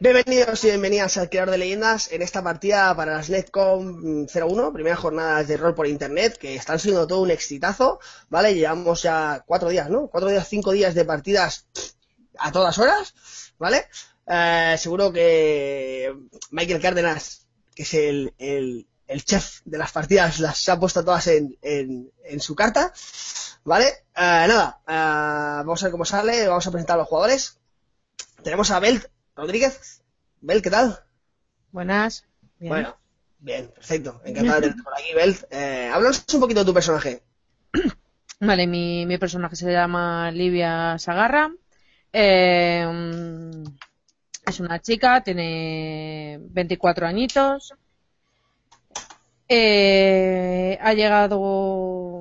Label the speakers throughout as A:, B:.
A: Bienvenidos y bienvenidas al Creador de Leyendas en esta partida para las Netcom 01, primera jornada de rol por internet, que están siendo todo un exitazo, ¿vale? Llevamos ya cuatro días, ¿no? Cuatro días, cinco días de partidas a todas horas, ¿vale? Eh, seguro que Michael Cárdenas, que es el, chef de las partidas, las ha puesto todas en, en, en su carta, ¿vale? Eh, nada, eh, vamos a ver cómo sale, vamos a presentar a los jugadores. Tenemos a Belt Rodríguez, Bel, ¿qué tal?
B: Buenas.
A: Bien. Bueno, bien, perfecto. Encantado de tenerte por aquí, Bel. Eh, háblanos un poquito de tu personaje.
B: Vale, mi, mi personaje se llama Livia Sagarra. Eh, es una chica, tiene 24 añitos. Eh, ha llegado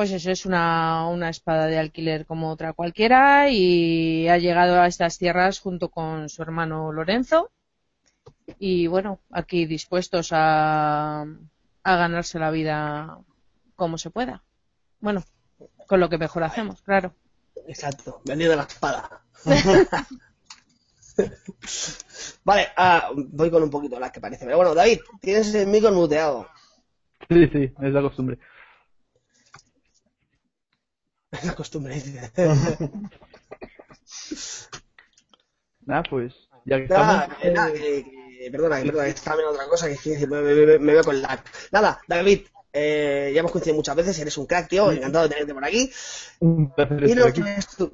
B: pues eso es una, una espada de alquiler como otra cualquiera y ha llegado a estas tierras junto con su hermano Lorenzo y bueno, aquí dispuestos a, a ganarse la vida como se pueda. Bueno, con lo que mejor hacemos, claro.
A: Exacto, vendido la espada. vale, ah, voy con un poquito las que parece. Pero bueno, David, tienes el micro muteado.
C: Sí, sí, es la costumbre.
A: La costumbre.
C: Nada, pues, ya que estamos...
A: perdona, perdona, que estaba viendo otra cosa que me, me, me, veo con lag. Nada, David, eh, ya hemos coincidido muchas veces, eres un crack, tío, encantado de tenerte por aquí.
C: Un placer
A: Dinos quién es tu,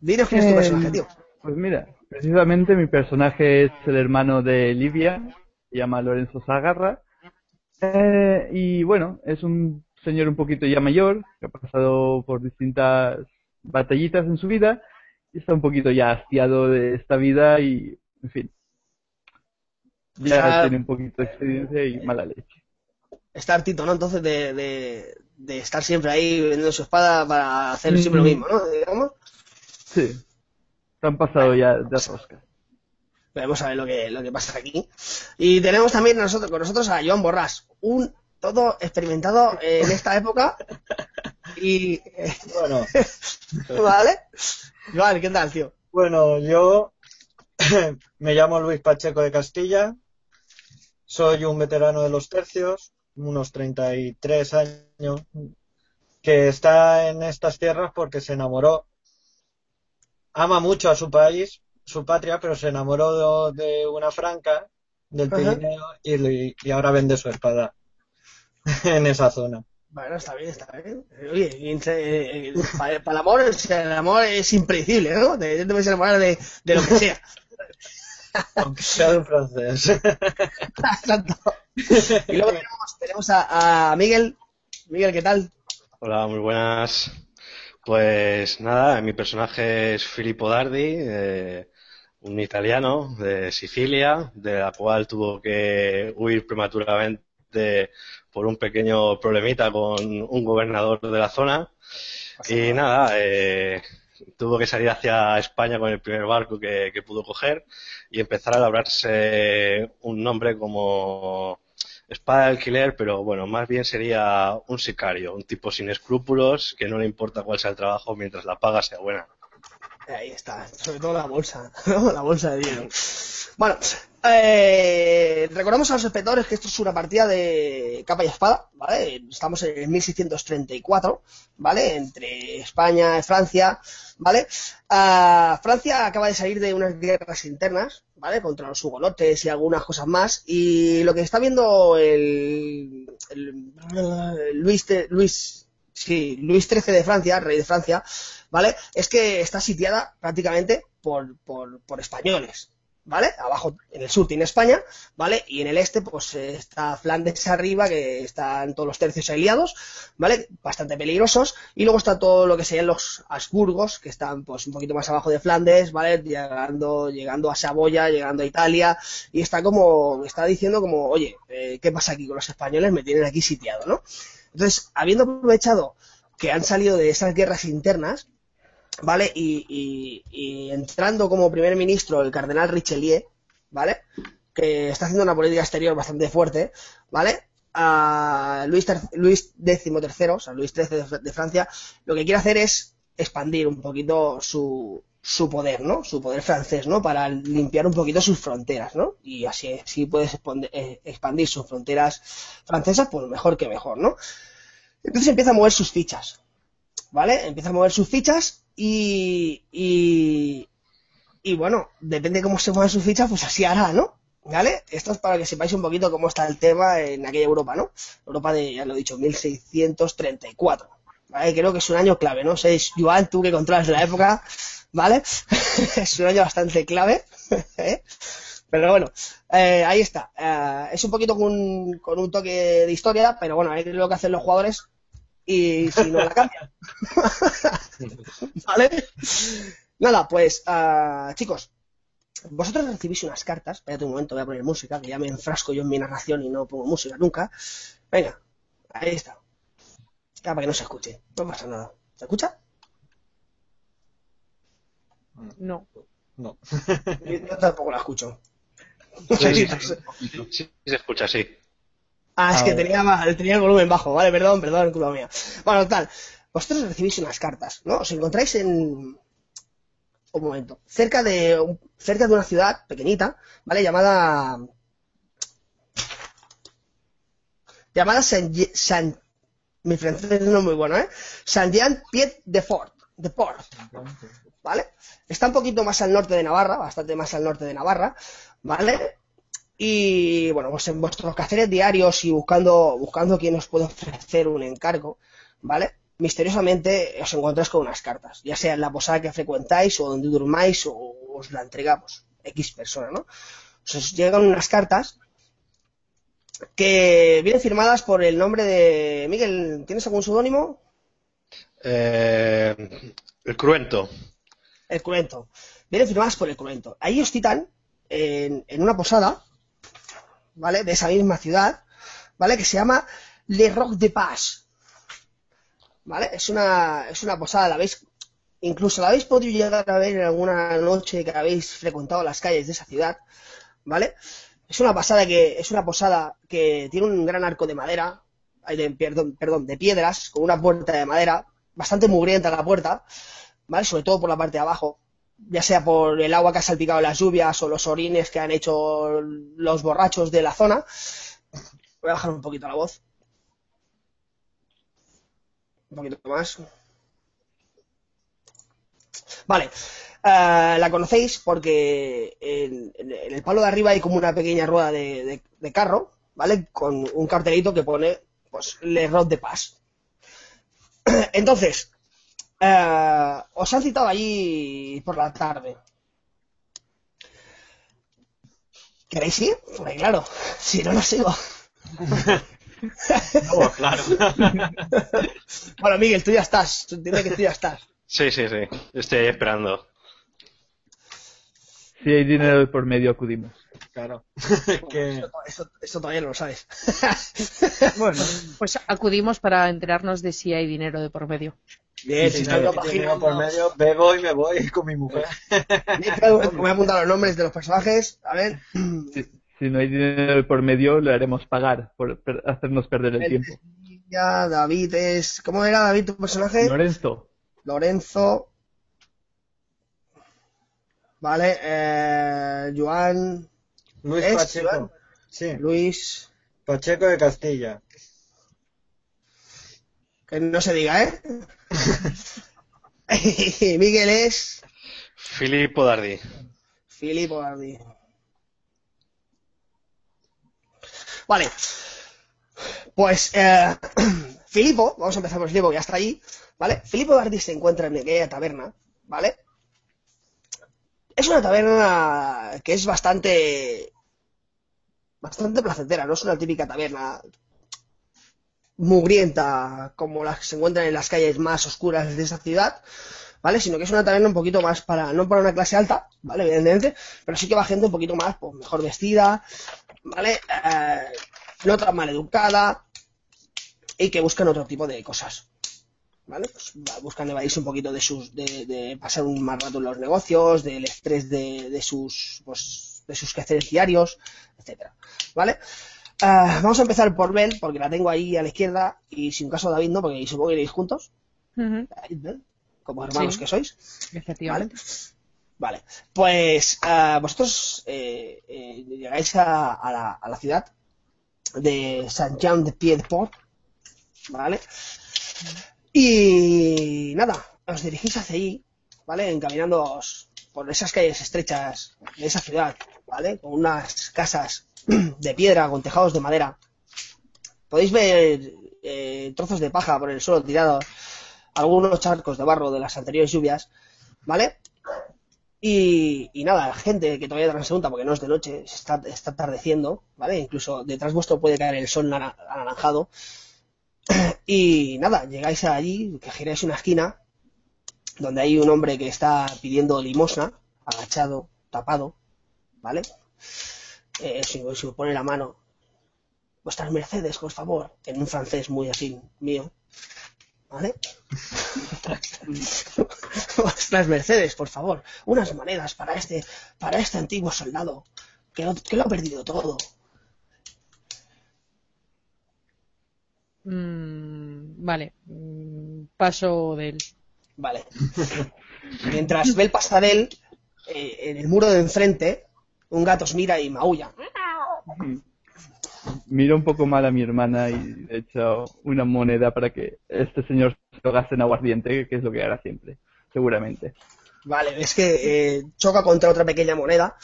A: dinos quién es tu
C: Eh,
A: personaje, tío.
C: Pues mira, precisamente mi personaje es el hermano de Livia, se llama Lorenzo Zagarra. Eh, y bueno, es un señor un poquito ya mayor, que ha pasado por distintas batallitas en su vida, y está un poquito ya hastiado de esta vida y, en fin, ya tiene un poquito de experiencia y mala leche.
A: Está hartito, ¿no? Entonces de, de, de estar siempre ahí vendiendo su espada para hacer siempre lo mismo, ¿no? Digamos.
C: Sí, se han pasado ya de rosca.
A: Veremos a ver lo que, lo que pasa aquí. Y tenemos también nosotros, con nosotros a Joan Borrás, un todo experimentado en esta época. Y.
D: Bueno,
A: ¿Vale? Joan, ¿qué tal, tío?
D: bueno, yo me llamo Luis Pacheco de Castilla, soy un veterano de los tercios, unos 33 años, que está en estas tierras porque se enamoró, ama mucho a su país, su patria, pero se enamoró de, una franca del. Pirineo y ahora vende su espada en esa zona.
A: Bueno, está bien, está bien. Oye, entre- eh, para, el amor, o sea, el amor es impredecible, ¿no? Te, te puedes enamorar de, de lo que sea.
D: Aunque sea de un francés.
A: Exacto. Y luego tenemos, tenemos a, a Miguel. Miguel, ¿qué tal?
E: Hola, muy buenas. Pues nada, mi personaje es Filippo Dardi, eh, un italiano de Sicilia, de la cual tuvo que huir prematuramente por un pequeño problemita con un gobernador de la zona. Y nada, eh, tuvo que salir hacia España con el primer barco que, que pudo coger y empezar a labrarse un nombre como espada de alquiler, pero bueno, más bien sería un sicario, un tipo sin escrúpulos que no le importa cuál sea el trabajo mientras la paga sea buena.
A: Ahí está, sobre todo la bolsa, ¿no? La bolsa de dinero. Bueno, eh, recordamos a los espectadores que esto es una partida de capa y espada, ¿vale? Estamos en 1634, ¿vale? Entre España y Francia, ¿vale? Ah, Francia acaba de salir de unas guerras internas, ¿vale? Contra los hugolotes y algunas cosas más, y lo que está viendo el, el- Luis, te- Luis, sí, Luis XIII de Francia, rey de Francia, ¿vale? Es que está sitiada prácticamente por, por, por españoles, ¿vale? Abajo, en el sur tiene España, ¿vale? Y en el este, pues está Flandes arriba, que están todos los tercios aliados, ¿vale? Bastante peligrosos. Y luego está todo lo que serían los Habsburgos, que están pues un poquito más abajo de Flandes, ¿vale? Llegando, llegando a Saboya, llegando a Italia, y está como, está diciendo como, oye, eh, ¿qué pasa aquí con los españoles? Me tienen aquí sitiado, ¿no? Entonces, habiendo aprovechado que han salido de esas guerras internas, ¿vale? Y, entrando como primer ministro el cardenal Richelieu, ¿vale? Que está haciendo una política exterior bastante fuerte, ¿vale? A Luis, Luis XIII, o sea, Luis XIII de, Francia, lo que quiere hacer es expandir un poquito su, su poder, ¿no? Su poder francés, ¿no? Para limpiar un poquito sus fronteras, ¿no? Y así, si puedes eh, expandir sus fronteras francesas, pues mejor que mejor, ¿no? Entonces empieza a mover sus fichas, ¿vale? Empieza a mover sus fichas y, y, bueno, depende de cómo se mueven sus fichas, pues así hará, ¿no? ¿Vale? Esto es para que sepáis un poquito cómo está el tema en aquella Europa, ¿no? Europa de, ya lo he dicho, 1634. Creo que es un año clave, ¿no? Seis, Joan, tú que controlas la época, ¿vale? es un año bastante clave. ¿eh? Pero bueno, eh, ahí está. Eh, es un poquito con, con, un toque de historia, pero bueno, es lo que hacen los jugadores y si no la cambian. ¿Vale? Nada, pues, uh, chicos, vosotros recibís unas cartas. Espérate un momento, voy a poner música, que ya me enfrasco yo en mi narración y no pongo música nunca. Venga, ahí está. Ya, para que no se escuche. No pasa nada. ¿Se escucha?
B: No.
D: No.
A: Yo tampoco la escucho.
E: Sí, se escucha, sí.
A: Ah, es que tenía, tenía el volumen bajo, vale, perdón, perdón, culpa mía. Bueno, tal, vosotros recibís unas cartas, ¿no? Os encontráis en... Un momento. Cerca de, cerca de una ciudad pequeñita, ¿vale? Llamada... Llamada San... Mi francés no es muy bueno, ¿eh? Saint Jean Pied de Fort. De Port. ¿Vale? Está un poquito más al norte de Navarra, bastante más al norte de Navarra, ¿vale? Y bueno, pues en vuestros quehaceres diarios y buscando, buscando quién os puede ofrecer un encargo, ¿vale? Misteriosamente os encontráis con unas cartas, ya sea en la posada que frecuentáis o donde durmáis o os la entregamos, X persona, ¿no? Os llegan unas cartas que vienen firmadas por el nombre de Miguel. ¿Tienes algún seudónimo?
E: Eh, el Cruento.
A: El Cruento. Vienen firmadas por el Cruento. Ahí os citan en, en una posada ¿vale? De esa misma ciudad, ¿vale? Que se llama Le Roc de Paz, ¿vale? Es una, es una posada, la veis, incluso la habéis podido llegar a ver en alguna noche que habéis frecuentado las calles de esa ciudad, ¿vale? Es una pasada que, es una posada que tiene un gran arco de madera, de, perdón, de piedras, con una puerta de madera, bastante mugrienta la puerta. Sobre todo por la parte de abajo, ya sea por el agua que ha salpicado las lluvias o los orines que han hecho los borrachos de la zona. Voy a bajar un poquito la voz. Un poquito más. Vale. Eh, la conocéis porque en, el palo de arriba hay como una pequeña rueda de, carro, ¿vale? Con un cartelito que pone, pues, Le Rod de Paz. Entonces, eh, os han citado allí por la tarde. ¿Queréis ir? Pues claro, si no, no sigo.
D: no, claro.
A: bueno, Miguel, tú ya estás. Dime que tú ya estás.
E: Sí, sí, sí. Estoy esperando.
C: Si hay dinero por medio, acudimos.
D: Claro.
A: eso, todavía no lo sabes.
B: bueno, pues acudimos para enterarnos de si hay dinero de por medio.
D: Bien, si, no hay dinero por medio, bebo y me voy con mi mujer.
A: voy a apuntar los nombres de los personajes. A ver.
C: Si, no hay dinero por medio, le haremos pagar por hacernos perder el, tiempo.
A: Ya, David es. ¿Cómo era David tu personaje?
C: Lorenzo.
A: Lorenzo. Vale, eh, Joan.
D: Luis Pacheco. Sí.
A: Luis.
D: Pacheco de Castilla.
A: Que no se diga, ¿eh? Miguel es.
E: Filipo Dardi.
A: Filipo Dardi. Vale. Pues, eh, Filipo, vamos a empezar por Filipo, que ya está ahí, ¿vale? Filipo Dardi se encuentra en aquella taberna, ¿vale? Es una taberna que es bastante bastante placentera, no es una típica taberna mugrienta como las que se encuentran en las calles más oscuras de esa ciudad, ¿vale? Sino que es una taberna un poquito más para, no para una clase alta, ¿vale? Evidentemente, pero sí que va gente un poquito más, pues mejor vestida, ¿vale? Eh, no tan mal educada y que buscan otro tipo de cosas. ¿Vale? Pues buscan evadirse un poquito de sus, de, de pasar un más rato en los negocios, del estrés de, de sus, pues, de sus quehaceres diarios, etcétera. ¿Vale? Ah, vamos a empezar por Bel, porque la tengo ahí a la izquierda, y sin caso David no, porque supongo que iréis juntos. David, Bel, como hermanos
B: Sí.
A: que sois.
B: Efectivamente.
A: Vale, pues ah, vosotros eh, eh, llegáis a, a la, a la ciudad de Saint-Jean-de-Pied-de-Port, ¿vale? Y nada, os dirigís hacia allí, ¿vale? Encaminándoos por esas calles estrechas de esa ciudad, ¿vale? Con unas casas de piedra, con tejados de madera. Podéis ver eh, trozos de paja por el suelo tirados, algunos charcos de barro de las anteriores lluvias, ¿vale? Y, y nada, gente que todavía transeúnta porque no es de noche, se está, está atardeciendo, ¿vale? Incluso detrás vuestro puede caer el sol nara- anaranjado. Y nada, llegáis allí, que giráis una esquina, donde hay un hombre que está pidiendo limosna, agachado, tapado, ¿vale? Eh, si, si pone la mano, vuestras mercedes, por favor, en un francés muy así, mío, ¿vale? Vuestras mercedes, por favor, unas monedas para este, para este antiguo soldado, que, lo- que lo ha perdido todo.
B: Mm, vale, mm, paso del.
A: Vale. Mientras ve el pasa de él, eh, en el muro de enfrente, un gato os mira y maulla.
C: Miro un poco mal a mi hermana y le echo una moneda para que este señor se lo gaste en aguardiente, que es lo que hará siempre, seguramente.
A: Vale, ves que eh, choca contra otra pequeña moneda.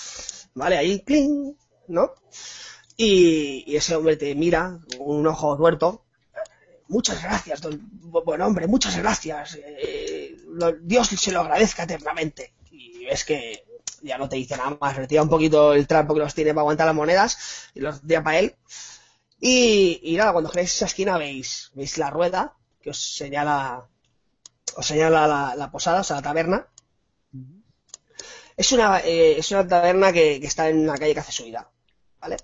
A: Vale, ahí, cling, ¿no? Y, y ese hombre te mira con un ojo tuerto. Muchas gracias, don, bu- buen hombre, muchas gracias. Eh, lo- Dios se lo agradezca eternamente. Y ves que ya no te dice nada más, retira un poquito el trampo que los tiene para aguantar las monedas y los tira para él. Y, y nada, cuando giráis esa esquina veis, veis la rueda que os señala, os señala la, la posada, o sea, la taberna. Es una, eh, es una taberna que, que está en una calle que hace subida, ¿vale?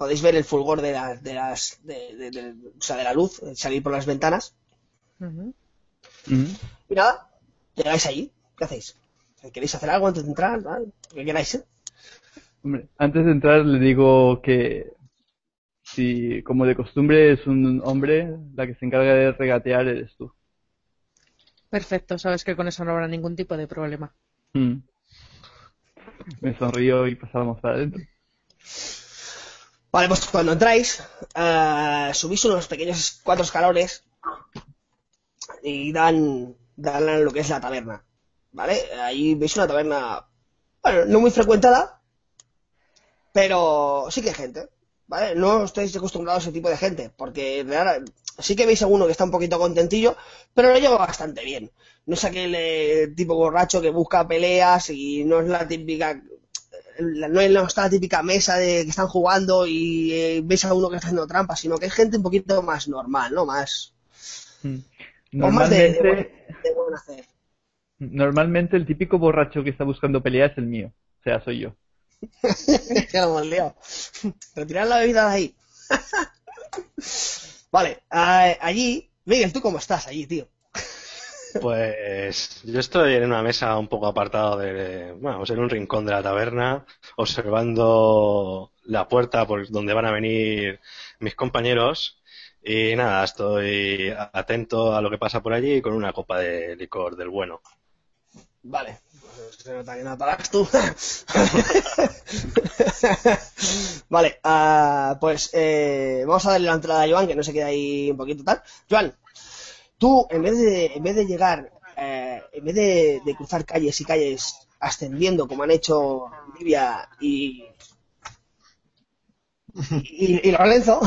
A: Podéis ver el fulgor de las, de las, de, de- de- o sea, de la luz salir por las ventanas.
B: Ujú.
A: Y nada, llegáis allí, ¿qué hacéis? ¿Queréis hacer algo antes de entrar? ¿Vale? Lo que queráis, ¿eh?
C: Hombre, antes de entrar le digo que si, como de costumbre, es un hombre, la que se encarga de regatear eres tú.
B: Perfecto, sabes que con eso no habrá ningún tipo de problema.
C: Mm. Me sonrío y pasamos para adentro.
A: Vale, pues cuando entráis, eh, subís unos pequeños cuatro escalones y dan, dan lo que es la taberna. ¿Vale? Ahí veis una taberna, bueno, no muy frecuentada, pero sí que hay gente. ¿Vale? No estáis acostumbrados a ese tipo de gente, porque sí que veis a uno que está un poquito contentillo, pero lo lleva bastante bien. No es aquel eh, tipo borracho que busca peleas y no es la típica no es- no está la típica mesa de que están jugando y eh, ves a uno que está haciendo trampas, sino que es gente un poquito más normal, ¿no? Más,
C: Mm.
A: o más de, de,
C: Normalmente,
A: buen, de buen hacer.
C: normalmente el típico borracho que está buscando pelea es el mío. O sea, soy yo.
A: ya lo hemos liado. Retirar la bebida de ahí. vale, a- allí, Miguel, ¿tú cómo estás allí, tío?
E: Pues yo estoy en una mesa un poco apartado de, bueno, en un rincón de la taberna, observando la puerta por donde van a venir mis compañeros y nada, estoy atento a lo que pasa por allí con una copa de licor del bueno.
A: Vale, pues se nota que no pagas tú. vale, ah, pues eh, vamos a darle la entrada a Joan, que no se queda ahí un poquito tal. Joan, tú en vez de, en vez de llegar, eh, en vez de, cruzar calles y calles ascendiendo como han hecho Livia y, y, Lorenzo,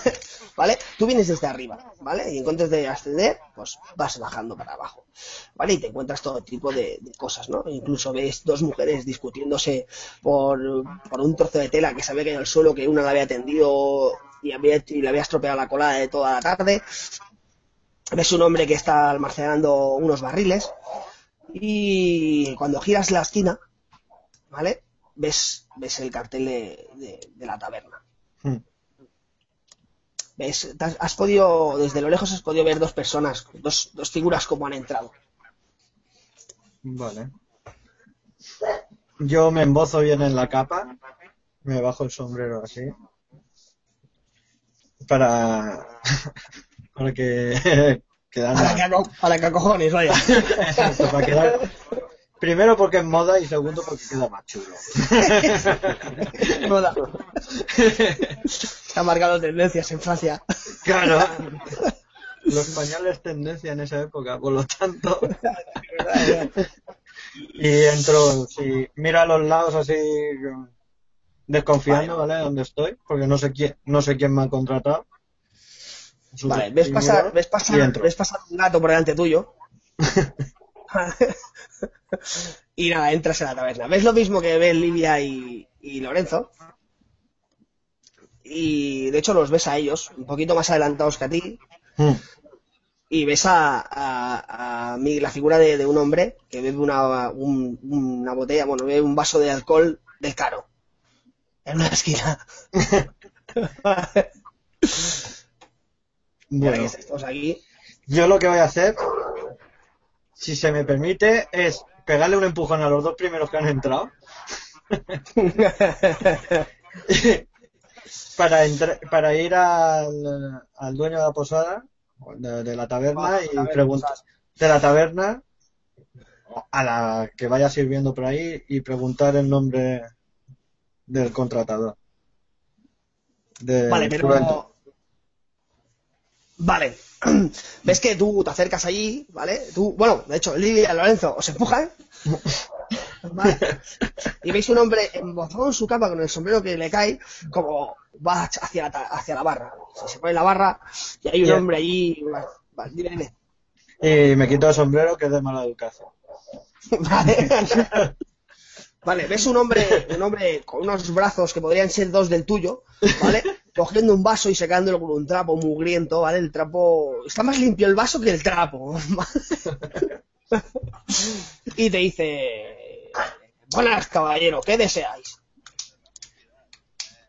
A: ¿vale? Tú vienes desde arriba, ¿vale? Y en encuentras de ascender, pues vas bajando para abajo, ¿vale? Y te encuentras todo tipo de, cosas, ¿no? Incluso ves dos mujeres discutiéndose por, por un trozo de tela que se había caído al suelo, que una la había tendido y, había, y le había estropeado la colada de toda la tarde. Ves un hombre que está almacenando unos barriles y cuando giras la esquina, ¿vale? Ves, ves el cartel de, de- de la taberna.
D: Hmm.
A: ¿Ves? Has podido, desde lo lejos has podido ver dos personas, dos, dos figuras como han entrado.
D: Vale. Yo me embozo bien en la capa, me bajo el sombrero así, para, para que quedar
A: A la que, aco- a la que acojones, vaya.
D: Exacto, para quedar. Primero porque es moda y segundo porque queda más chulo.
A: Moda. Se han marcado tendencias en Francia.
D: Claro. Los españoles tendencia en esa época, por lo tanto. Y entro, sí, miro a los lados así, desconfiando, ¿vale? Donde estoy, porque no sé quién, no sé quién me ha contratado.
A: Vale, ves pasar, ves pasar, ves pasar un gato por delante tuyo. y nada, entras en la taberna. Ves lo mismo que ven Livia y, y Lorenzo. Y de hecho los ves a ellos, un poquito más adelantados que a ti.
D: Mm.
A: Y ves a, a, a mí la figura de, de un hombre que bebe una, un- una botella, bueno, bebe un vaso de alcohol del caro. En una esquina. Que
D: Bueno,
A: todos aquí.
D: yo lo que voy a hacer, si se me permite, es pegarle un empujón a los dos primeros que han entrado. para entrar, para ir al, al dueño de la posada, de, de la taberna, y preguntar de la taberna a la que vaya sirviendo por ahí y preguntar el nombre del contratador. De
A: Vale, pero. Vale. Ves que tú te acercas allí, ¿vale? Tú, bueno, de hecho, Lidia y Lorenzo os empujan. ¿vale? Y veis un hombre embozado en su capa con el sombrero que le cae, como va hacia hacia la barra. Se pone la barra y hay un hombre allí. Vale, dime, dime.
D: Y me quito el sombrero que es de mala educación.
A: Vale. Vale, ves un hombre, un hombre con unos brazos que podrían ser dos del tuyo, ¿vale? Cogiendo un vaso y secándolo con un trapo mugriento, ¿vale? El trapo. Está más limpio el vaso que el trapo. y te dice. Buenas, caballero, ¿qué deseáis?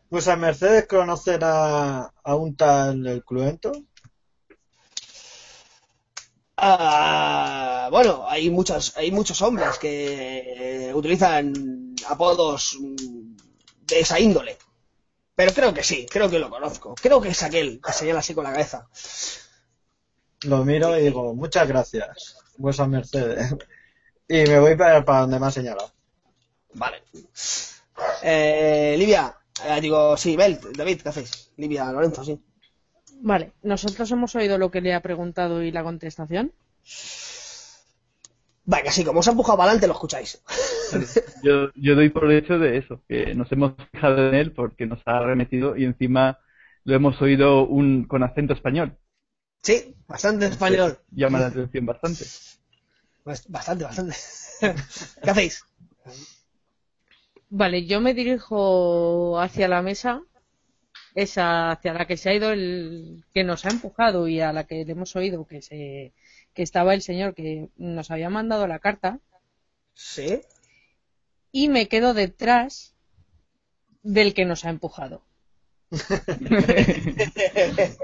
D: Pues a Mercedes conocer a, a un tal el Cluento.
A: Ah, bueno, hay muchos, hay muchos hombres que utilizan apodos de esa índole. Pero creo que sí, creo que lo conozco. Creo que es aquel que señala así con la cabeza.
D: Lo miro y digo, muchas gracias, vuestra Mercedes. Y me voy para, para donde me ha señalado.
A: Vale. Eh, Livia, eh, digo, sí, Bel, David, ¿qué hacéis? Livia, Lorenzo, sí.
B: Vale, nosotros hemos oído lo que le ha preguntado y la contestación.
A: Vale, que sí, como os ha empujado para adelante, lo escucháis.
C: Yo, yo doy por hecho de eso, que nos hemos fijado en él porque nos ha remetido y encima lo hemos oído un, con acento español.
A: Sí, bastante español.
C: Llama la atención bastante.
A: Bast- Bastante, bastante. ¿Qué hacéis?
B: Vale, yo me dirijo hacia la mesa, esa hacia la que se ha ido el que nos ha empujado y a la que le hemos oído que se que estaba el señor que nos había mandado la carta
A: Sí.
B: y me quedo detrás del que nos ha empujado.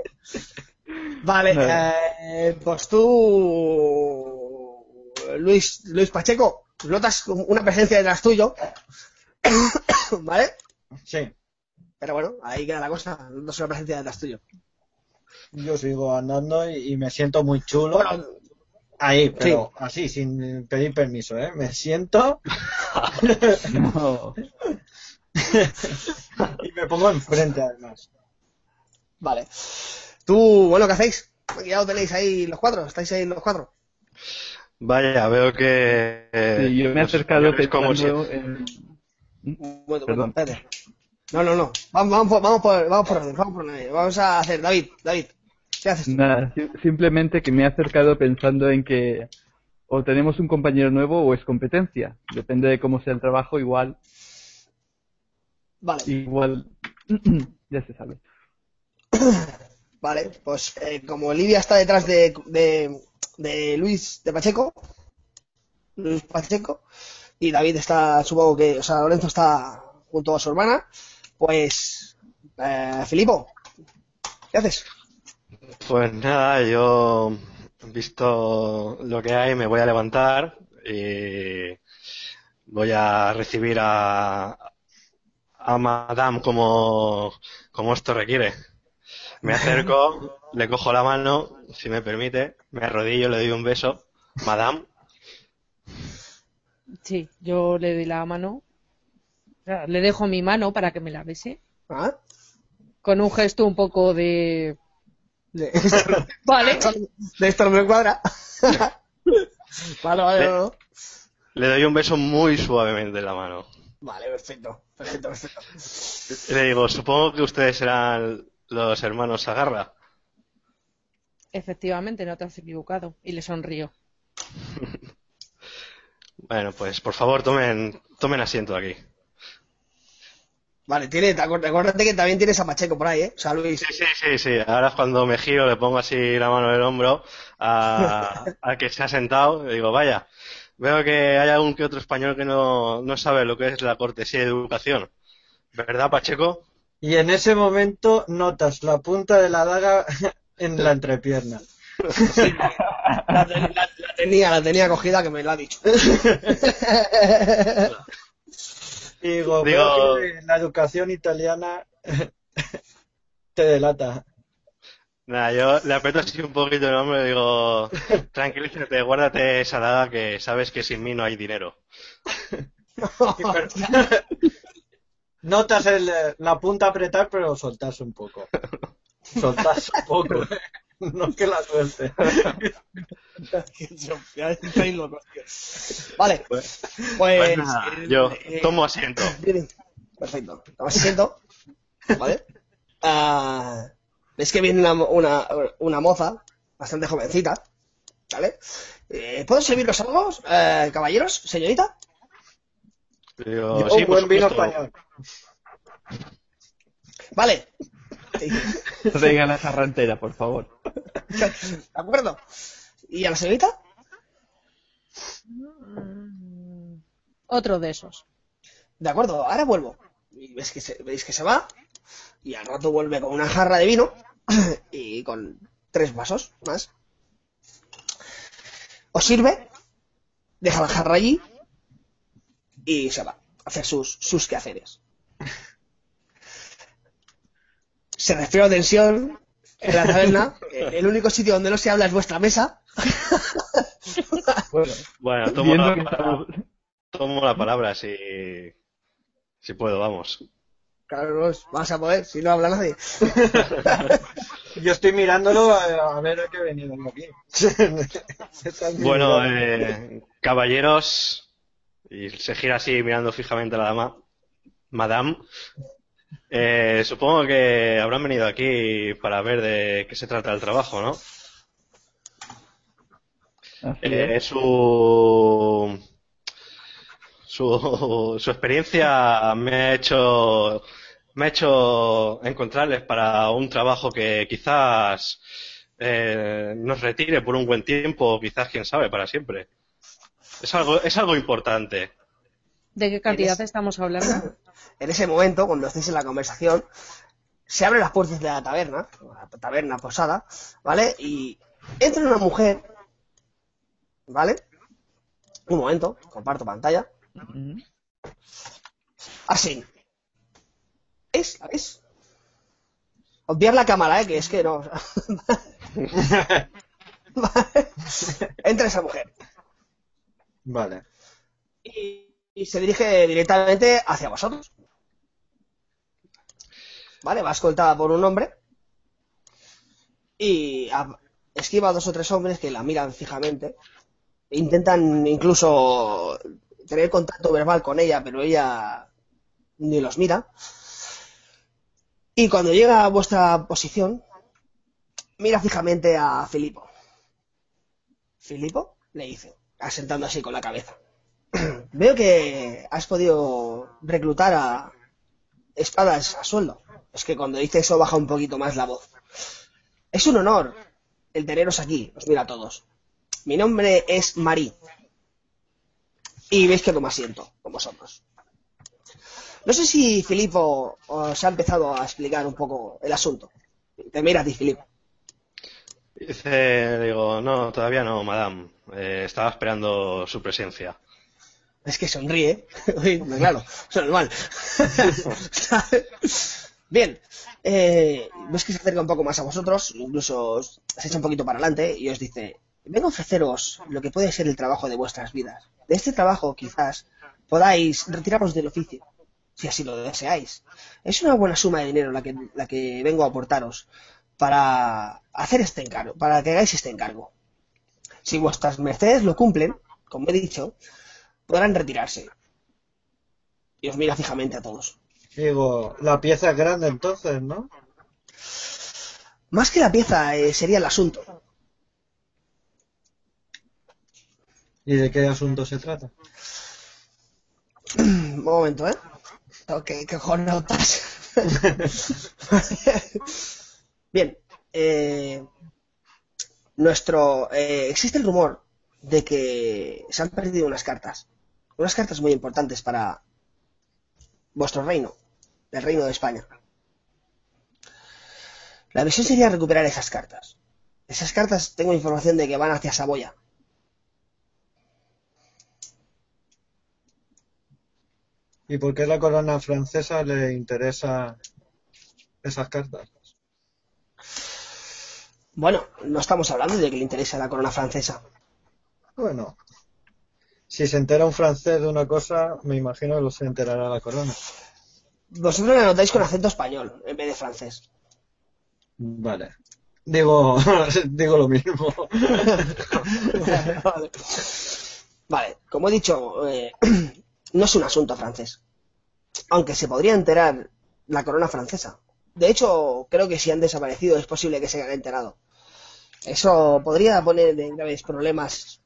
A: Vale,
C: Vale.
A: eh, pues tú, Luis, Luis Pacheco, notas una presencia detrás tuyo, ¿vale?
D: Sí,
A: Pero bueno, ahí queda la cosa, notas una presencia detrás tuyo.
D: Yo sigo andando y, y me siento muy chulo.
A: Bueno,
D: Ahí, pero así, sin pedir permiso, ¿eh? Me siento
C: No.
D: y me pongo enfrente además.
A: vale. Tú, bueno, ¿qué hacéis? Ya lo tenéis ahí los cuatro, estáis ahí los cuatro.
E: Vaya, veo que. eh,
C: Sí, yo me he
E: los
C: acercado
E: españoles como si-
C: en...
A: Bueno,
C: Perdón.
A: bueno, espérate. No, no, no. Vamos, vamos, por- vamos por, vamos por orden, vamos por orden. Vamos a hacer, David, David, ¿qué haces?
C: Nada, si- simplemente que me he acercado pensando en que o tenemos un compañero nuevo o es competencia. Depende de cómo sea el trabajo, igual,
A: Vale,
C: igual, ya se sabe.
A: vale, pues eh, como Olivia está detrás de, de, de Luis de Pacheco, Luis Pacheco, y David está, supongo que, o sea, Lorenzo está junto a su hermana, pues, eh, Filipo, ¿qué haces?
E: Pues nada, yo visto lo que hay, me voy a levantar y voy a recibir a, a Madame como, como esto requiere. Me acerco, le cojo la mano, si me permite, me arrodillo, le doy un beso. Madame,
B: Sí, yo le doy la mano. Le dejo mi mano para que me la bese.
A: ¿Ah?
B: Con un gesto un poco de.
A: De,
B: Vale.
A: de esto no me cuadra. vale, vale, no.
E: le doy un beso muy suavemente en la mano.
A: Vale, perfecto, perfecto, perfecto.
E: Y le digo, supongo que ustedes serán los hermanos Agarra.
B: Efectivamente, no te has equivocado. Y le sonrío.
E: Bueno, pues por favor tomen, tomen asiento aquí.
A: Vale, tiene, acu- acuérdate que también tienes a Pacheco por ahí, ¿eh? O sea, Luis.
E: Sí, sí, sí, sí. Ahora es cuando me giro, le pongo así la mano en el hombro a, al que se ha sentado y digo, vaya, veo que hay algún que otro español que no, no sabe lo que es la cortesía y educación. ¿Verdad, Pacheco?
D: Y en ese momento notas la punta de la daga en la entrepierna.
A: La, ten- la- la tenía, la tenía cogida que me lo ha dicho.
D: Digo,
E: Digo-
D: veo que la educación italiana te delata.
E: Nada, yo le aprieto así un poquito el hombro y digo, tranquilízate, guárdate esa daga que sabes que sin mí no hay dinero.
D: Notas el, la punta apretar, pero soltarse un poco. Soltarse un poco. No que la
A: tío. Vale,
E: Pues, nada,
A: eh,
E: yo tomo asiento.
A: Perfecto. Toma asiento. ¿Vale? Ah, Ves que viene una, una, una moza, bastante jovencita. ¿Vale? Eh, ¿Puedo serviros algo, eh, caballeros, señorita?
E: Digo,
D: Yo,
E: sí, por
D: buen vino español.
A: Vale.
C: Traigan la jarrantera, por favor.
A: ¿De acuerdo? ¿Y a la señorita?
B: Otro de esos.
A: De acuerdo, ahora vuelvo. Y ves que se, veis que se va. Y al rato vuelve con una jarra de vino. Y con tres vasos más. Os sirve. Deja la jarra allí. Y se va a hacer sus, sus quehaceres. Se respira tensión en la taberna. El único sitio donde no se habla es vuestra mesa.
C: Bueno,
E: Bueno, tomo la, palabra,
C: estamos-
E: tomo la palabra si, si puedo, vamos.
A: Claro, vas a poder, si no habla nadie.
D: Yo estoy mirándolo a, a ver a qué he venido aquí.
E: Bueno, eh, caballeros, y se gira así mirando fijamente a la dama, Madame, eh, supongo que habrán venido aquí para ver de qué se trata el trabajo, ¿no? Eh, su, su, su experiencia me ha hecho me ha hecho encontrarles para un trabajo que quizás eh, nos retire por un buen tiempo o quizás quién sabe para siempre. Es algo es algo importante
B: ¿De qué cantidad estamos hablando?
A: En ese momento, cuando estéis en la conversación, se abren las puertas de la taberna, la taberna posada, ¿vale? Y entra una mujer, ¿vale? Un momento, comparto pantalla. Así. ¿Es? ¿La ves? Obviar la cámara, ¿eh? Que es que no. Vale. Entra esa mujer
D: Vale.
A: y, y se dirige directamente hacia vosotros. Vale, va escoltada por un hombre y esquiva a dos o tres hombres que la miran fijamente. Intentan incluso tener contacto verbal con ella, pero ella ni los mira. Y cuando llega a vuestra posición, mira fijamente a Filipo. Filipo le dice, asentando así con la cabeza. Veo que has podido reclutar a espadas a sueldo. Es que cuando dice eso baja un poquito más la voz. Es un honor el teneros aquí. Os mira a todos. Mi nombre es Marí. Y veis que no me asiento con vosotros. No sé si Filipo os ha empezado a explicar un poco el asunto. Te mira a ti, Filipo.
E: Dice, digo, no, todavía no, madame. Eh, estaba esperando su presencia.
A: Es que sonríe. Claro, es normal. Bien, eh, ves que se acerca un poco más a vosotros, incluso se echa un poquito para adelante y os dice, vengo a ofreceros lo que puede ser el trabajo de vuestras vidas. De este trabajo quizás podáis retiraros del oficio, si así lo deseáis. Es una buena suma de dinero la que, la que vengo a aportaros para hacer este encargo, para que hagáis este encargo. Si vuestras mercedes lo cumplen, como he dicho, podrán retirarse. Y os mira fijamente a todos.
D: Digo, la pieza es grande entonces, ¿no?
A: Más que la pieza eh, sería el asunto.
D: ¿Y de qué asunto se trata?
A: Un momento, ¿eh? Ok, qué. Bien, eh, nuestro eh, existe el rumor de que se han perdido unas cartas, unas cartas muy importantes para vuestro reino del Reino de España. La misión sería recuperar esas cartas. Esas cartas tengo información de que van hacia Saboya.
D: ¿Y por qué la corona francesa le interesa esas cartas?
A: Bueno, no estamos hablando de que le interese la corona francesa.
D: Bueno, si se entera un francés de una cosa, me imagino que lo se enterará la corona.
A: Vosotros la notáis con acento español en vez de francés.
D: Vale. Digo, digo lo mismo.
A: vale. como he dicho, eh, no es un asunto francés. Aunque se podría enterar la corona francesa. De hecho, creo que si han desaparecido es posible que se hayan enterado. Eso podría poner en graves problemas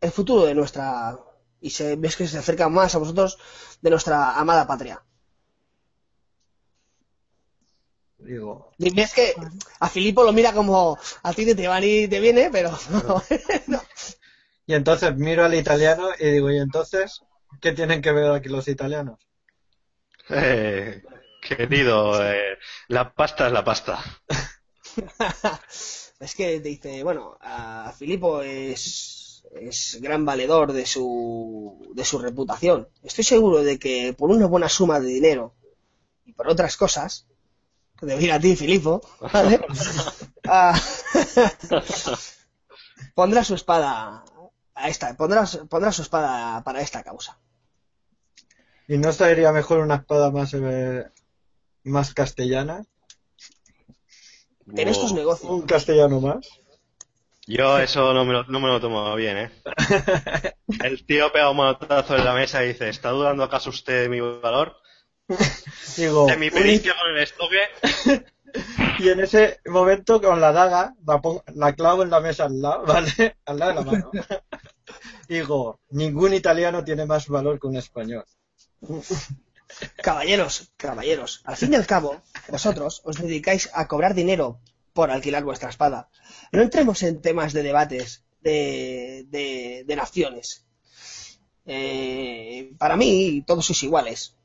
A: el futuro de nuestra... Y se, ves que se acerca más a vosotros de nuestra amada patria.
D: Digo.
A: es que a Filipo lo mira como a ti te van y te viene, pero
D: Y entonces miro al italiano y digo, ¿y entonces qué tienen que ver aquí los italianos?
E: Eh, querido, eh, la pasta es la pasta.
A: es que te dice, bueno, a Filipo es, es gran valedor de su, de su reputación. Estoy seguro de que por una buena suma de dinero y por otras cosas, de ir a ti, Filipo, ¿vale? Ah, pondrá su espada a esta, pondrá, pondrá su espada para esta causa.
D: ¿Y no sería mejor una espada más, eh, más castellana?
A: En estos negocios.
D: ¿Un castellano más?
E: Yo eso no me lo, no me lo tomo bien, ¿eh? El tío pega un manotazo en la mesa y dice, ¿está dudando acaso usted de mi valor?
D: Digo,
E: de mi pericia con el estoque.
D: y en ese momento con la daga la, clavo en la mesa al lado, ¿vale? Al lado de la mano. Digo, ningún italiano tiene más valor que un español.
A: Caballeros, caballeros, al fin y al cabo, vosotros os dedicáis a cobrar dinero por alquilar vuestra espada. No entremos en temas de debates de, de, naciones. Eh, para mí, todos sois iguales.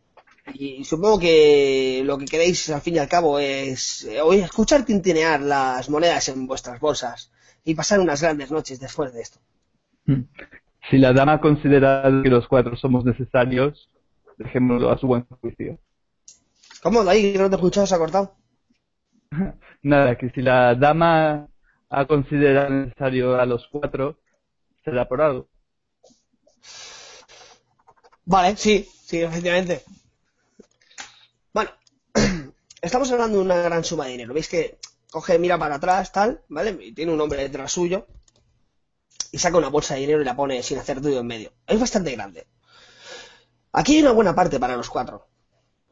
A: Y supongo que lo que queréis al fin y al cabo es eh, escuchar tintinear las monedas en vuestras bolsas y pasar unas grandes noches después de esto.
C: Hmm. Si la dama considera que los cuatro somos necesarios, dejémoslo a su buen juicio.
A: ¿Cómo? ¿De ahí no te he escuchado? ¿Se ha cortado?
C: Nada, que si la dama ha considerado necesario a los cuatro, será por algo.
A: Vale, sí, sí, efectivamente. Bueno, estamos hablando de una gran suma de dinero. Veis que coge, mira para atrás, tal, ¿vale? Y tiene un hombre detrás suyo. Y saca una bolsa de dinero y la pone sin hacer ruido en medio. Es bastante grande. Aquí hay una buena parte para los cuatro.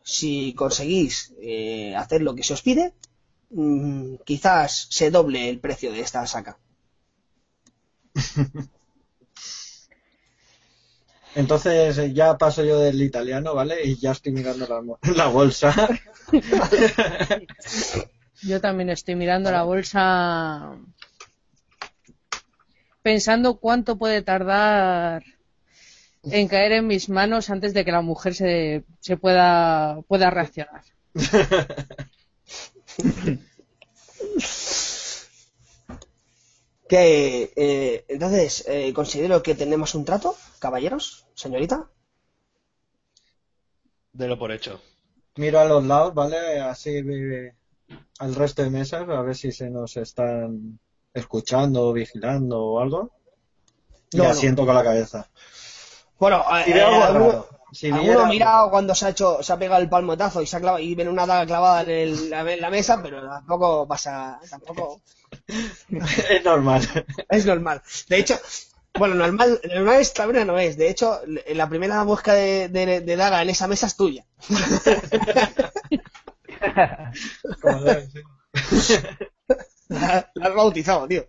A: si conseguís eh, hacer lo que se os pide, mm, quizás se doble el precio de esta saca.
D: Entonces eh, ya paso yo del italiano, ¿vale? Y ya estoy mirando la, mo- la bolsa.
B: Yo también estoy mirando la bolsa pensando cuánto puede tardar en caer en mis manos antes de que la mujer se, se pueda, pueda reaccionar.
A: Que, eh, entonces, eh, considero que tenemos un trato, caballeros, señorita.
E: Delo por hecho.
D: Miro a los lados, ¿vale? Así eh, al resto de mesas, a ver si se nos están escuchando, vigilando o algo. Y
A: No, no.
D: asiento con la cabeza.
A: Bueno, eh,
D: algo
A: alguno.
D: Si
A: alguno mirado cuando se ha hecho, se ha pegado el palmotazo y se ha clavado, y viene una daga clavada en el- la, en la mesa, pero tampoco pasa, tampoco
D: es normal.
A: es normal. De hecho, bueno, normal, normal esta vez no es. De hecho, la primera mosca de, de- de daga en esa mesa es tuya.
D: Como.
A: La, la has bautizado, tío.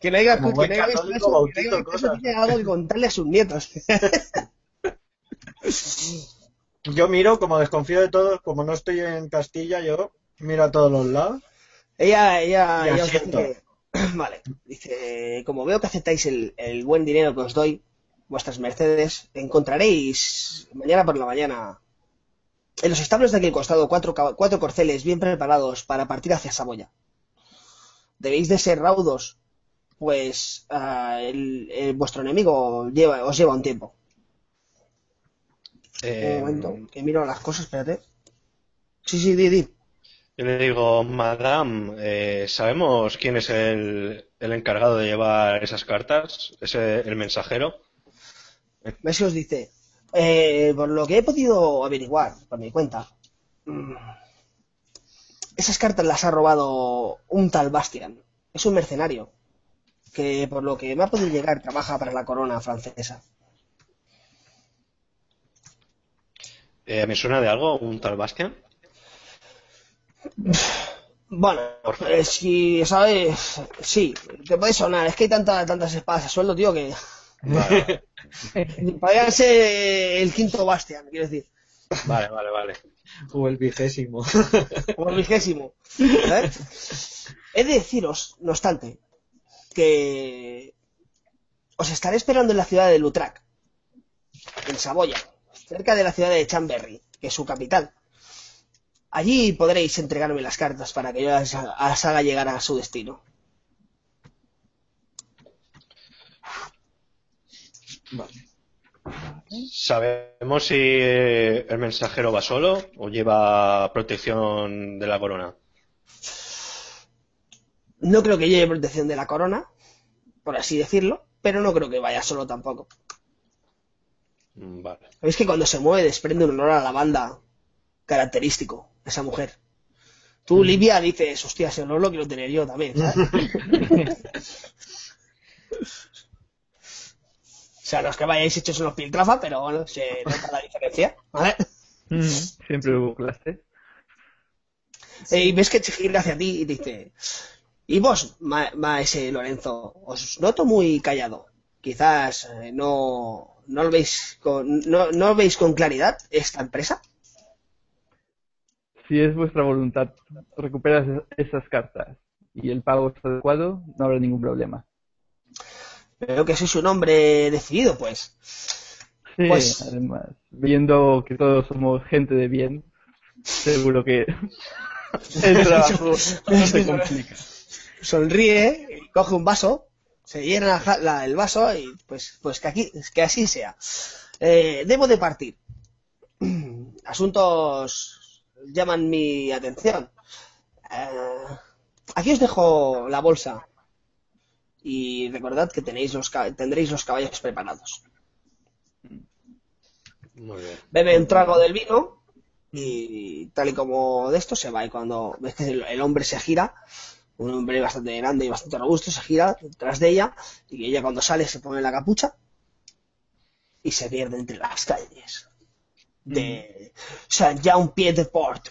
A: Que no haya, que no haya que no haya algo que contarle a sus nietos.
D: Yo miro, como desconfío de todos, como no estoy en Castilla, yo miro a todos los lados.
A: Ella, ella, ella os dice que, vale, dice, como veo que aceptáis el, el buen dinero que os doy, vuestras mercedes, encontraréis mañana por la mañana en los establos de aquel costado cuatro, cuatro corceles bien preparados para partir hacia Saboya. Debéis de ser raudos, pues ah, el- el- vuestro enemigo lleva, os lleva un tiempo.
E: Eh,
A: Un momento, que miro las cosas, espérate. Sí, sí, di, di.
E: yo le digo, Madame, eh, ¿sabemos quién es el, el encargado de llevar esas cartas? ¿Es el, mensajero?
A: ¿Ves que os dice? Eh, por lo que he podido averiguar por mi cuenta, mm, esas cartas las ha robado un tal Bastian. Es un mercenario que, por lo que me ha podido llegar, trabaja para la corona francesa.
E: Eh, ¿me suena de algo un tal Bastian?
A: Bueno, eh, si sabes, sí, te puede sonar. Es que hay tanta- tantas espadas a sueldo, tío, que
E: Vale,
A: podrían ser el quinto Bastian, quiero decir.
E: vale, vale. vale.
D: O el vigésimo.
A: como el vigésimo. ¿sabes? He de deciros, no obstante, que os estaré esperando en la ciudad de Lutrac, en Saboya, cerca de la ciudad de Chamberry, que es su capital. Allí podréis entregarme las cartas para que yo las, haga llegar a su destino.
E: ¿Sabemos si eh, el mensajero va solo o lleva protección de la corona?
A: No creo que lleve protección de la corona, por así decirlo, pero no creo que vaya solo tampoco.
E: Mm, Vale.
A: Sabéis que cuando se mueve desprende un olor a lavanda característico, esa mujer. Tú, Livia, dices, hostia, ese olor lo quiero tener yo también, ¿sabes? o sea, no es que vayáis hechos unos piltrafa, pero bueno, se nota la diferencia, ¿vale?
C: Mm, Siempre hubo clase.
A: Eh, Y ves que gira hacia ti y te dice, y vos, ma- maese Lorenzo, os noto muy callado. Quizás eh, no, no lo veis con, no, no veis con claridad esta empresa.
C: Si es vuestra voluntad, recuperas esas cartas y el pago es adecuado, no habrá ningún problema.
A: Veo que sois un hombre decidido, pues.
C: Sí,
A: Pues-
C: además, viendo que todos somos gente de bien, seguro que el trabajo no se complica.
A: Sonríe, coge un vaso, se llena la ja- la- el vaso y pues, pues que, aquí, que así sea. Eh, debo de partir. Asuntos llaman mi atención. Eh, aquí os dejo la bolsa y recordad que tenéis los, tendréis los caballos preparados.
E: Muy bien.
A: Bebe un trago del vino y tal y como de esto se va y cuando ves que el hombre se gira, un hombre bastante grande y bastante robusto se gira detrás de ella y ella cuando sale se pone la capucha y se pierde entre las calles. de Saint Jean Pied de Port.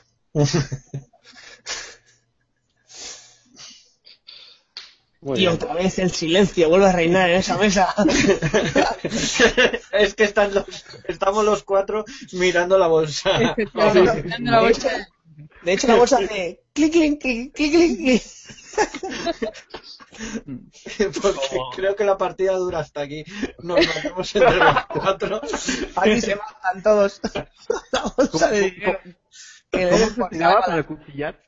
E: Muy
A: Y
E: bien.
A: otra vez el silencio vuelve a reinar en esa mesa.
D: es que están los, estamos los cuatro mirando la bolsa.
B: Efectivamente, mirando la bolsa.
A: De hecho, la bolsa hace clic, clic, clic, clic, clic,
D: Porque creo que la partida dura hasta aquí. Nos matamos entre los cuatro.
A: Aquí se matan todos. La bolsa de dinero. Que le
C: ¿Cómo tiraba
A: cámara,
C: para cuchillar?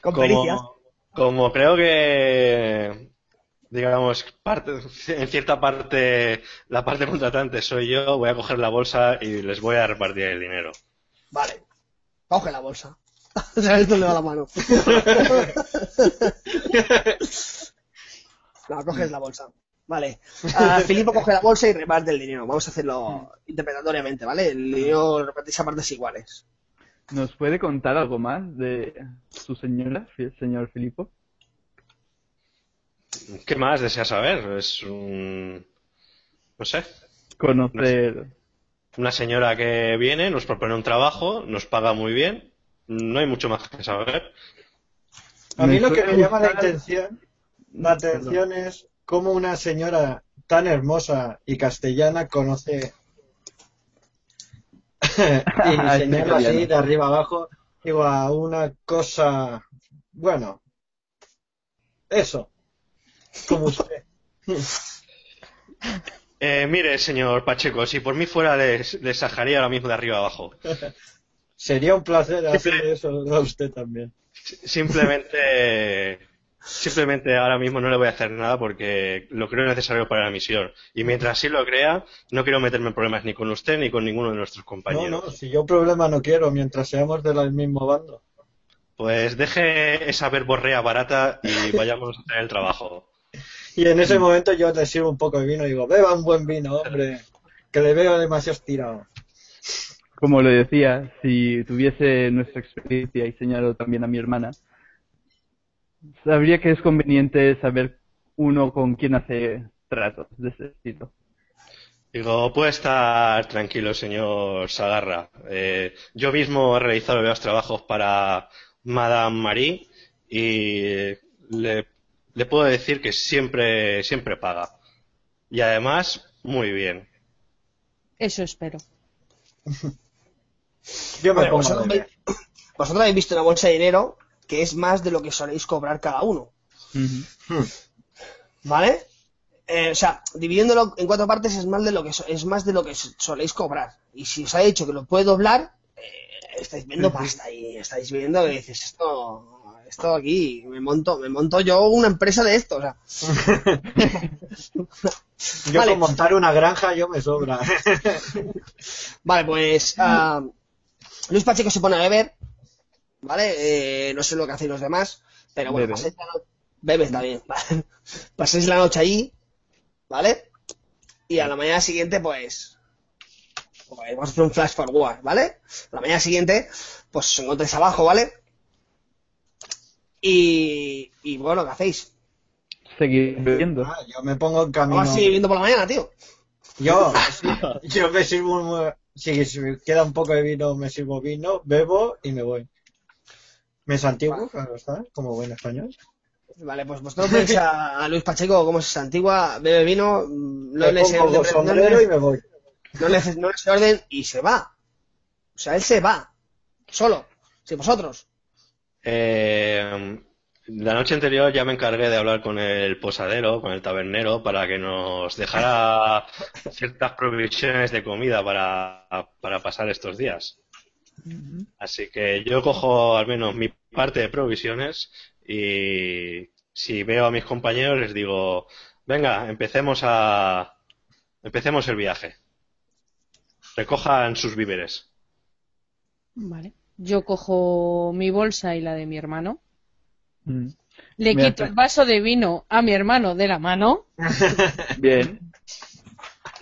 A: con.
E: Como, como creo que, digamos, parte, en cierta parte, la parte contratante soy yo, voy a coger la bolsa y les voy a repartir el dinero.
A: Vale. Coge la bolsa. ¿Sabes dónde va la mano? no, coges la bolsa. Vale. Ah, Filipo coge la bolsa y reparte el dinero. Vamos a hacerlo interpretatoriamente, ¿vale? El dinero repartís a partes iguales.
C: ¿Nos puede contar algo más de su señora, el señor Filipo?
E: ¿Qué más desea saber? Es un, no sé,
C: Conocer.
E: una señora que viene, nos propone un trabajo, nos paga muy bien, no hay mucho más que saber.
D: A mí lo que me llama la atención, la atención es cómo una señora tan hermosa y castellana conoce y señala así de arriba abajo, digo, a una cosa, bueno, eso, como usted.
E: Eh, mire, señor Pacheco, si por mí fuera les, les sajaría ahora mismo de arriba abajo.
D: Sería un placer hacer eso a usted también.
E: Simplemente, simplemente ahora mismo no le voy a hacer nada porque lo creo necesario para la misión. Y mientras sí lo crea, no quiero meterme en problemas ni con usted ni con ninguno de nuestros
D: No,
E: compañeros.
D: no, si yo problema no quiero, mientras seamos del mismo bando.
E: Pues deje esa verborrea barata y vayamos a hacer el trabajo.
D: Y en ese momento yo te sirvo un poco de vino y digo, beba un buen vino, hombre, que le veo demasiado estirado.
C: Como lo decía, si tuviese nuestra experiencia y señalo también a mi hermana, sabría que es conveniente saber uno con quién hace tratos de ese estilo.
E: Digo, puede estar tranquilo, señor Sagarra. Eh, yo mismo he realizado varios trabajos para Madame Marie y le, le puedo decir que siempre, siempre paga. Y además, muy bien.
B: Eso espero.
D: Yo me
A: Bueno,
D: pongo
A: vosotros, habéis- vosotros habéis visto una bolsa de dinero que es más de lo que soléis cobrar cada uno. ¿Vale? Eh, o sea, dividiéndolo en cuatro partes es más de lo que so- es más de lo que so- soléis cobrar. Y si os ha dicho que lo puede doblar, eh, estáis viendo pasta y estáis viendo que dices esto, esto aquí me monto, me monto yo una empresa de esto, o sea.
D: Yo
A: Vale.
D: con montar una granja yo me sobra.
A: Vale, pues ah, Luis Pacheco se pone a beber, ¿vale? Eh, no sé lo que hacen los demás, pero bueno,
C: Bebe.
A: pasáis la noche, bebe bien, ¿vale? pasáis la noche allí, ¿vale? Y a la mañana siguiente, pues, pues, vamos a hacer un flash forward, ¿vale? A la mañana siguiente, pues os encontráis abajo, ¿vale? Y, y bueno, ¿qué hacéis?
C: Seguir bebiendo.
D: Ah, yo me pongo en camino.
A: Vamos a seguir viviendo por la mañana, tío.
D: Yo, sí, yo me sirvo un, si, si me queda un poco de vino, me sirvo vino, bebo y me voy. Me santiguo, claro está, como buen español.
A: Vale, pues vosotros veis a, a Luis Pacheco como es antigua, bebe vino, mm, no le orden, no
D: sombrero y me voy.
A: no le no le sé orden y se va. O sea, él se va. Solo. Sin vosotros.
E: Eh, la noche anterior ya me encargué de hablar con el posadero, con el tabernero, para que nos dejara ciertas provisiones de comida para, para pasar estos días. Así que yo cojo al menos mi parte de provisiones y si veo a mis compañeros les digo, venga, empecemos a, empecemos el viaje. Recojan sus víveres.
B: Vale. Yo cojo mi bolsa y la de mi hermano.
C: Mm.
B: Le quito el vaso de vino a mi hermano de la mano
C: Bien.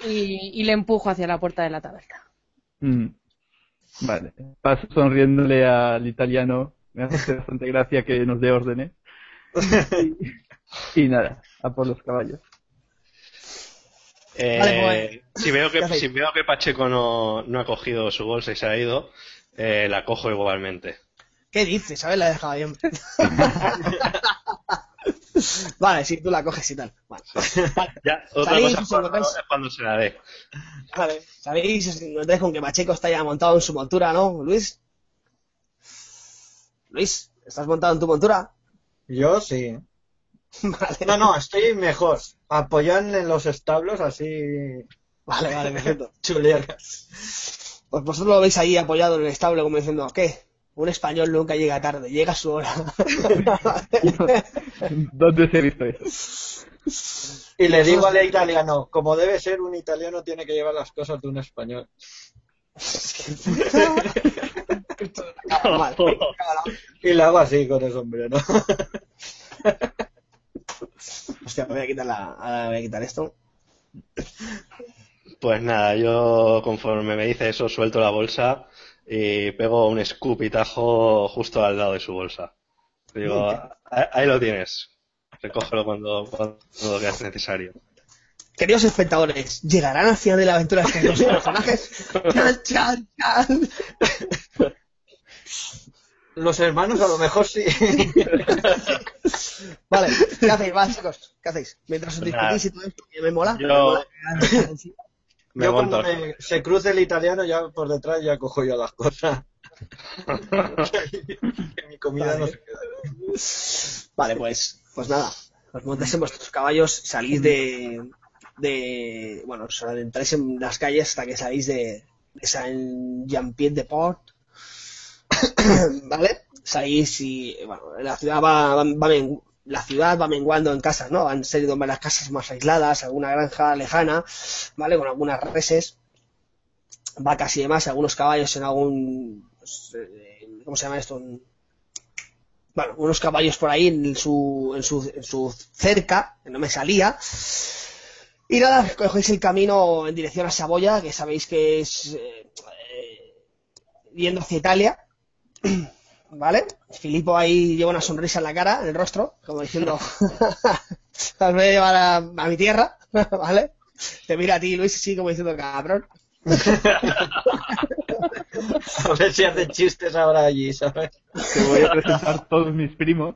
B: y, y le empujo hacia la puerta de la taberna.
C: Mm. Vale. Paso sonriéndole al italiano. Me hace bastante gracia que nos dé órdenes. Y, y nada, a por los caballos.
E: Eh,
A: Vale, pues.
E: si, veo
A: ¿Qué
E: que, si veo que Pacheco no, no ha cogido su bolsa y se ha ido, eh, la cojo igualmente.
A: ¿Qué dices? ¿Sabes? La he dejado bien. vale, sí, tú la coges y tal. Vale.
E: Ya, otra
A: ¿Sabéis
E: cosa
A: si
E: cuando,
A: encontráis-
E: cuando se la dé.
A: Vale. ¿Sabéis? Os encontráis con que Pacheco está ya montado en su montura, ¿no, Luis? Luis, ¿estás montado en tu montura?
D: Yo sí.
A: Vale.
D: No, no, estoy mejor. Apoyan en los establos así.
A: Vale, vale, perfecto.
D: Chuleras.
A: Pues vosotros lo veis ahí apoyado en el establo como diciendo, ¿qué? Un español nunca llega tarde, llega a su hora.
C: ¿Dónde se ha visto eso?
D: Y le digo al italiano, como debe ser, un italiano tiene que llevar las cosas de un español. Y le hago así con el sombrero.
A: Hostia, me voy a quitar la, ahora voy a quitar esto.
E: Pues nada, yo conforme me dice eso, suelto la bolsa y pego un escupitajo justo al lado de su bolsa. Digo, ahí, ahí lo tienes. Recógelo cuando, cuando veas necesario.
A: Queridos espectadores, ¿llegarán al final de la aventura estos personajes? ¡Chan, chan, chan!
D: Los hermanos a lo mejor sí.
A: Vale, ¿qué hacéis? Va, chicos, ¿qué hacéis? Mientras os
E: Pues
A: discutís y todo esto, que me mola.
E: Yo-
A: me mola.
E: Me
D: yo cuando me- se cruce el italiano ya por detrás ya cojo yo las cosas. que mi comida no se queda.
A: Vale, pues, pues nada, os montáis en vuestros caballos, salís de, de, bueno, os adentráis en las calles hasta que salís de, de Saint Jean-Pierre de Port, ¿vale? Salís y, bueno, la ciudad va, va, va la ciudad va menguando en casas, ¿no? Han salido varias casas más aisladas, alguna granja lejana, ¿vale? Con algunas reses, vacas y demás, algunos caballos en algún, pues, eh, ¿cómo se llama esto? Bueno, unos caballos por ahí en su, en su, en su cerca, no me salía. Y nada, cogéis el camino en dirección a Saboya, que sabéis que es eh, yendo hacia Italia. ¿Vale? Filipo ahí lleva una sonrisa en la cara, en el rostro, como diciendo, os voy a llevar a, a mi tierra, ¿vale? Te mira a ti, Luis, sí, como diciendo, cabrón.
D: A ver si hacen chistes ahora allí, ¿sabes?
C: Te voy a presentar todos mis primos.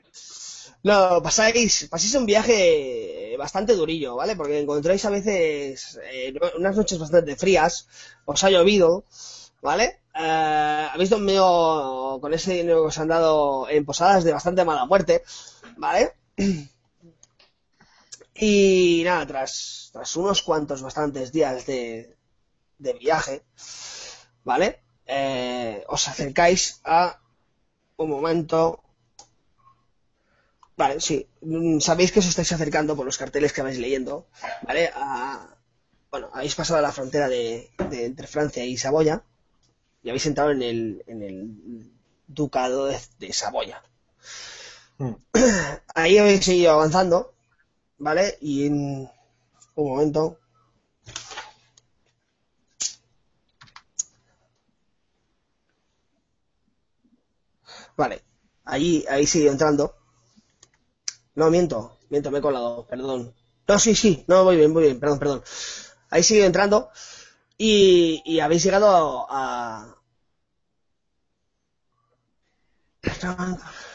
A: No, pasáis, pasáis un viaje bastante durillo, ¿vale? Porque encontráis a veces eh, unas noches bastante frías, os ha llovido, ¿vale? Eh, habéis dormido con ese dinero que os han dado en posadas de bastante mala muerte, ¿vale? Y nada, tras, tras unos cuantos bastantes días de, de viaje, ¿vale? Eh, os acercáis a un momento Vale, sí. Mm, Sabéis que os estáis acercando por los carteles que vais leyendo, ¿vale? A- bueno, habéis pasado la frontera de, de- entre Francia y Saboya y habéis entrado en el, en el ducado de, de Saboya.
D: Mm.
A: Ahí habéis seguido avanzando, ¿vale? Y en un momento. Vale, ahí habéis seguido entrando. No, miento, miento, me he colado, perdón. No, sí, sí, no, voy bien, voy bien, perdón, perdón. Habéis seguido entrando y, y habéis llegado a...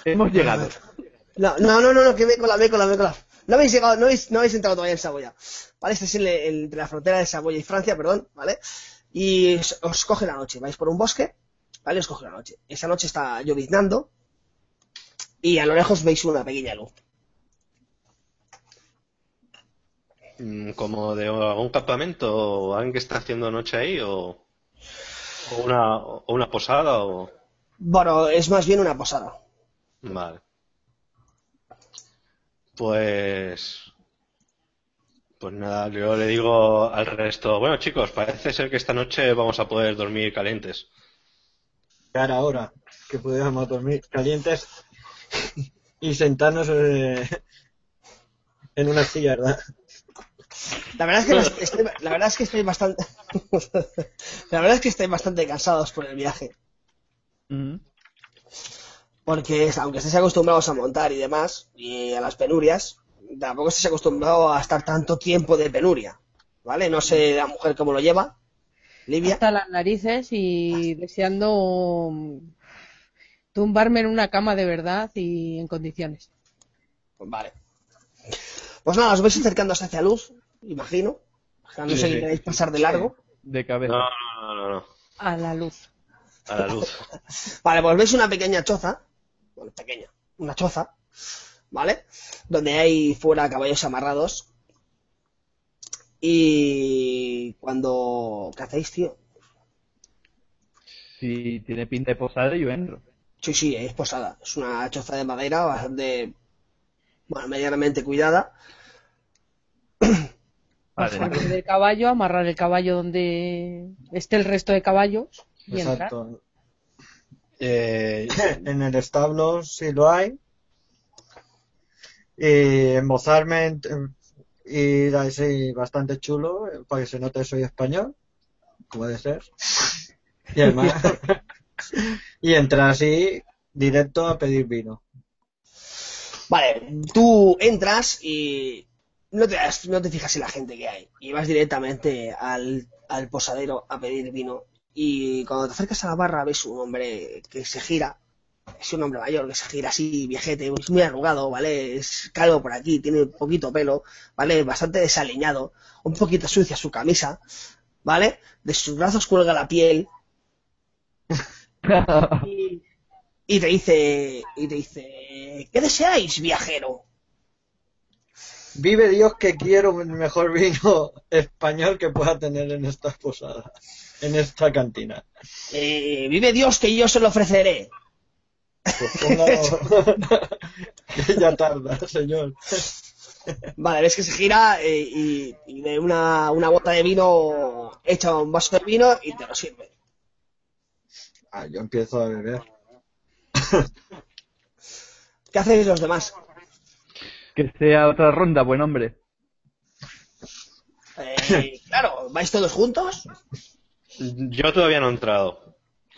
C: Hemos llegado.
A: No, no, no, no, no, que me he colado. No habéis llegado, no habéis, no habéis entrado todavía en Saboya. ¿Vale? Estáis en le- entre la frontera de Saboya y Francia, perdón, ¿vale? Y os, os coge la noche, vais por un bosque, ¿vale? Os coge la noche. Esa noche está lloviznando y a lo lejos veis una pequeña luz.
E: Mm, ¿Como de algún campamento o alguien que está haciendo noche ahí o, o una, o una posada o...
A: Bueno, es más bien una posada.
E: Vale. Pues... Pues nada, yo le digo al resto, bueno chicos, parece ser que esta noche vamos a poder dormir calientes.
D: Cara ahora que pudiéramos dormir calientes y sentarnos eh, en una silla, ¿verdad?
A: La verdad es que las- estoy, la verdad es que estoy bastante, la verdad es que estoy bastante cansados por el viaje, porque aunque estéis acostumbrados a montar y demás y a las penurias, tampoco estáis acostumbrados a estar tanto tiempo de penuria, ¿vale? No sé la mujer cómo lo lleva, Livia.
B: Hasta las narices y deseando mm, tumbarme en una cama de verdad y en condiciones.
A: Vale. Pues nada, os vais acercándose hacia luz, imagino. No sé
E: sí.
A: si queréis pasar de largo.
C: De cabeza.
E: No, no, no, no.
B: A la luz.
E: A la luz.
A: Vale, pues veis una pequeña choza, bueno, pequeña, una choza, ¿vale? Donde hay fuera caballos amarrados. Y cuando... ¿Qué hacéis, tío?
C: Si tiene pinta de posada, yo entro.
A: Sí, sí, es posada. Es una choza de madera bastante, bueno, medianamente cuidada.
C: Vale.
B: Salir del caballo, amarrar el caballo donde esté el resto de caballos y entrar.
D: Exacto.
E: Eh,
D: En el establo sí lo hay. Y embozarme ir así bastante chulo eh, para que se note que soy español, como debe ser. Y además, y entrar así directo a pedir vino.
A: Vale, tú entras y no te, no te fijas en la gente que hay. Y vas directamente al, al posadero a pedir vino. Y cuando te acercas a la barra ves un hombre que se gira. Es un hombre mayor que se gira así, viejete, es muy arrugado, ¿vale? Es calvo por aquí, tiene poquito pelo, ¿vale? Bastante desaliñado, un poquito sucia su camisa, ¿vale? De sus brazos cuelga la piel y, y te dice, y te dice, ¿qué deseáis, viajero?
D: Vive Dios que quiero el mejor vino español que pueda tener en esta posada, en esta cantina.
A: Eh, vive Dios que yo se lo ofreceré.
D: Pues ya tarda, señor.
A: Vale, ves que se gira eh, y, y de una, una bota de vino echa un vaso de vino y te lo sirve.
D: Ah, yo empiezo a beber.
A: ¿Qué hacéis los demás?
C: Que sea otra ronda, buen hombre.
A: Eh, claro, ¿vais todos juntos?
E: yo todavía no he entrado.